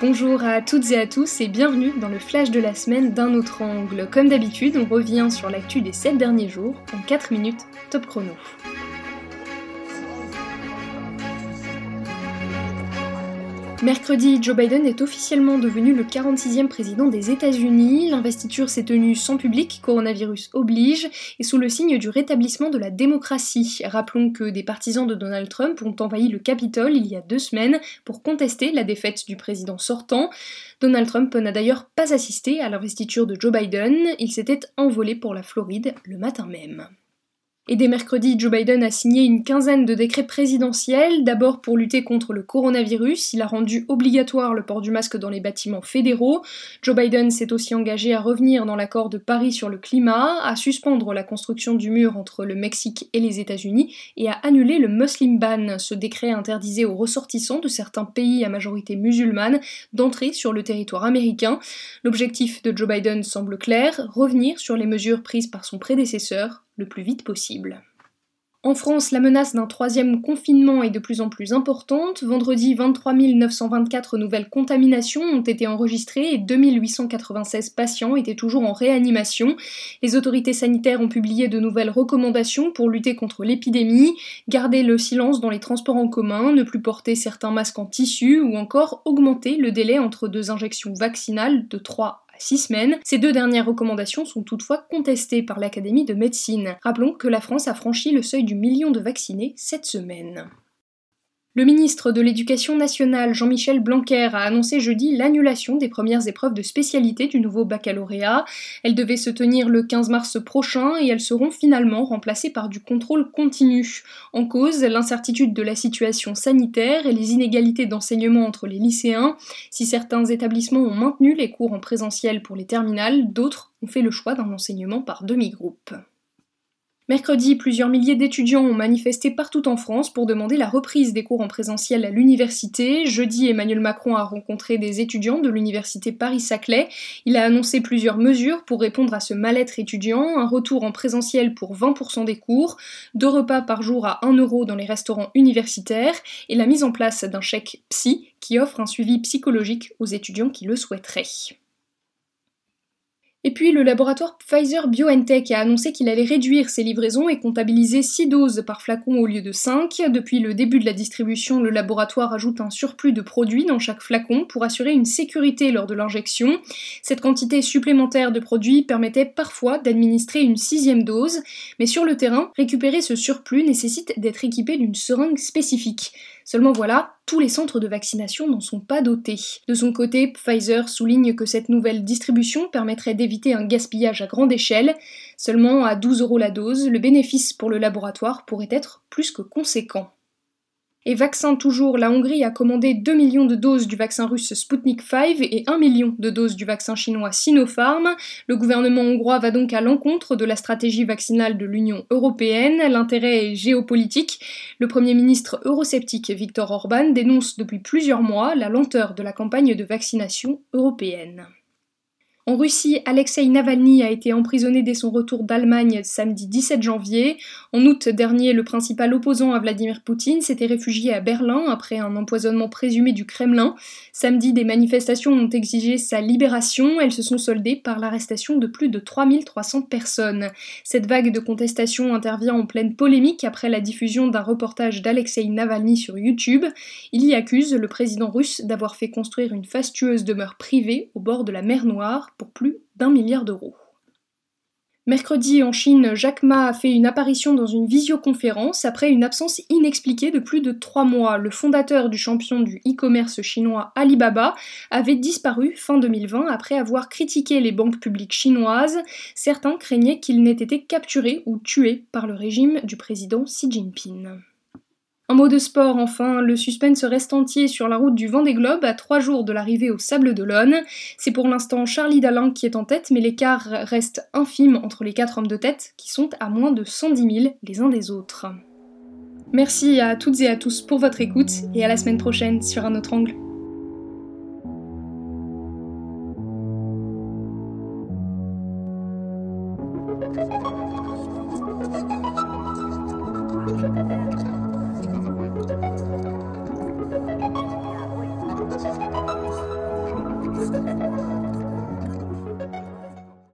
Bonjour à toutes et à tous et bienvenue dans le flash de la semaine d'un autre angle. Comme d'habitude, on revient sur l'actu des 7 derniers jours en 4 minutes top chrono. Mercredi, Joe Biden est officiellement devenu le 46e président des États-Unis. L'investiture s'est tenue sans public, coronavirus oblige, et sous le signe du rétablissement de la démocratie. Rappelons que des partisans de Donald Trump ont envahi le Capitole il y a deux semaines pour contester la défaite du président sortant. Donald Trump n'a d'ailleurs pas assisté à l'investiture de Joe Biden, il s'était envolé pour la Floride le matin même. Et dès mercredi, Joe Biden a signé une quinzaine de décrets présidentiels, d'abord pour lutter contre le coronavirus, il a rendu obligatoire le port du masque dans les bâtiments fédéraux. Joe Biden s'est aussi engagé à revenir dans l'accord de Paris sur le climat, à suspendre la construction du mur entre le Mexique et les États-Unis et à annuler le Muslim Ban. Ce décret interdisait aux ressortissants de certains pays à majorité musulmane d'entrer sur le territoire américain. L'objectif de Joe Biden semble clair, revenir sur les mesures prises par son prédécesseur, le plus vite possible. En France, la menace d'un troisième confinement est de plus en plus importante. Vendredi, 23 924 nouvelles contaminations ont été enregistrées et 2896 patients étaient toujours en réanimation. Les autorités sanitaires ont publié de nouvelles recommandations pour lutter contre l'épidémie, garder le silence dans les transports en commun, ne plus porter certains masques en tissu ou encore augmenter le délai entre deux injections vaccinales de 3 six semaines. Ces deux dernières recommandations sont toutefois contestées par l'Académie de médecine. Rappelons que la France a franchi le seuil du million de vaccinés cette semaine. Le ministre de l'Éducation nationale, Jean-Michel Blanquer, a annoncé jeudi l'annulation des premières épreuves de spécialité du nouveau baccalauréat. Elles devaient se tenir le 15 mars prochain et elles seront finalement remplacées par du contrôle continu. En cause, l'incertitude de la situation sanitaire et les inégalités d'enseignement entre les lycéens. Si certains établissements ont maintenu les cours en présentiel pour les terminales, d'autres ont fait le choix d'un enseignement par demi-groupe. Mercredi, plusieurs milliers d'étudiants ont manifesté partout en France pour demander la reprise des cours en présentiel à l'université. Jeudi, Emmanuel Macron a rencontré des étudiants de l'université Paris-Saclay. Il a annoncé plusieurs mesures pour répondre à ce mal-être étudiant, un retour en présentiel pour 20% des cours, deux repas par jour à 1 euro dans les restaurants universitaires et la mise en place d'un chèque psy qui offre un suivi psychologique aux étudiants qui le souhaiteraient. Et puis le laboratoire Pfizer BioNTech a annoncé qu'il allait réduire ses livraisons et comptabiliser 6 doses par flacon au lieu de 5. Depuis le début de la distribution, le laboratoire ajoute un surplus de produits dans chaque flacon pour assurer une sécurité lors de l'injection. Cette quantité supplémentaire de produits permettait parfois d'administrer une sixième dose, mais sur le terrain, récupérer ce surplus nécessite d'être équipé d'une seringue spécifique. Seulement voilà, tous les centres de vaccination n'en sont pas dotés. De son côté, Pfizer souligne que cette nouvelle distribution permettrait d'éviter un gaspillage à grande échelle. Seulement à 12 euros la dose, le bénéfice pour le laboratoire pourrait être plus que conséquent. Et vaccin toujours, la Hongrie a commandé 2 millions de doses du vaccin russe Sputnik V et 1 million de doses du vaccin chinois Sinopharm. Le gouvernement hongrois va donc à l'encontre de la stratégie vaccinale de l'Union européenne. L'intérêt est géopolitique. Le Premier ministre eurosceptique Viktor Orban dénonce depuis plusieurs mois la lenteur de la campagne de vaccination européenne. En Russie, Alexei Navalny a été emprisonné dès son retour d'Allemagne samedi 17 janvier. En août dernier, le principal opposant à Vladimir Poutine s'était réfugié à Berlin après un empoisonnement présumé du Kremlin. Samedi, des manifestations ont exigé sa libération. Elles se sont soldées par l'arrestation de plus de 3300 personnes. Cette vague de contestation intervient en pleine polémique après la diffusion d'un reportage d'Alexei Navalny sur YouTube. Il y accuse le président russe d'avoir fait construire une fastueuse demeure privée au bord de la mer Noire pour plus d'un milliard d'euros. Mercredi en Chine, Jack Ma a fait une apparition dans une visioconférence après une absence inexpliquée de plus de trois mois. Le fondateur du champion du e-commerce chinois Alibaba avait disparu fin 2020 après avoir critiqué les banques publiques chinoises. Certains craignaient qu'il n'ait été capturé ou tué par le régime du président Xi Jinping. Un mot de sport enfin, le suspense reste entier sur la route du Vendée Globe à trois jours de l'arrivée au Sable d'Olonne. C'est pour l'instant Charlie Dalin qui est en tête, mais l'écart reste infime entre les quatre hommes de tête qui sont à moins de 110 000 les uns des autres. Merci à toutes et à tous pour votre écoute et à la semaine prochaine sur un autre angle.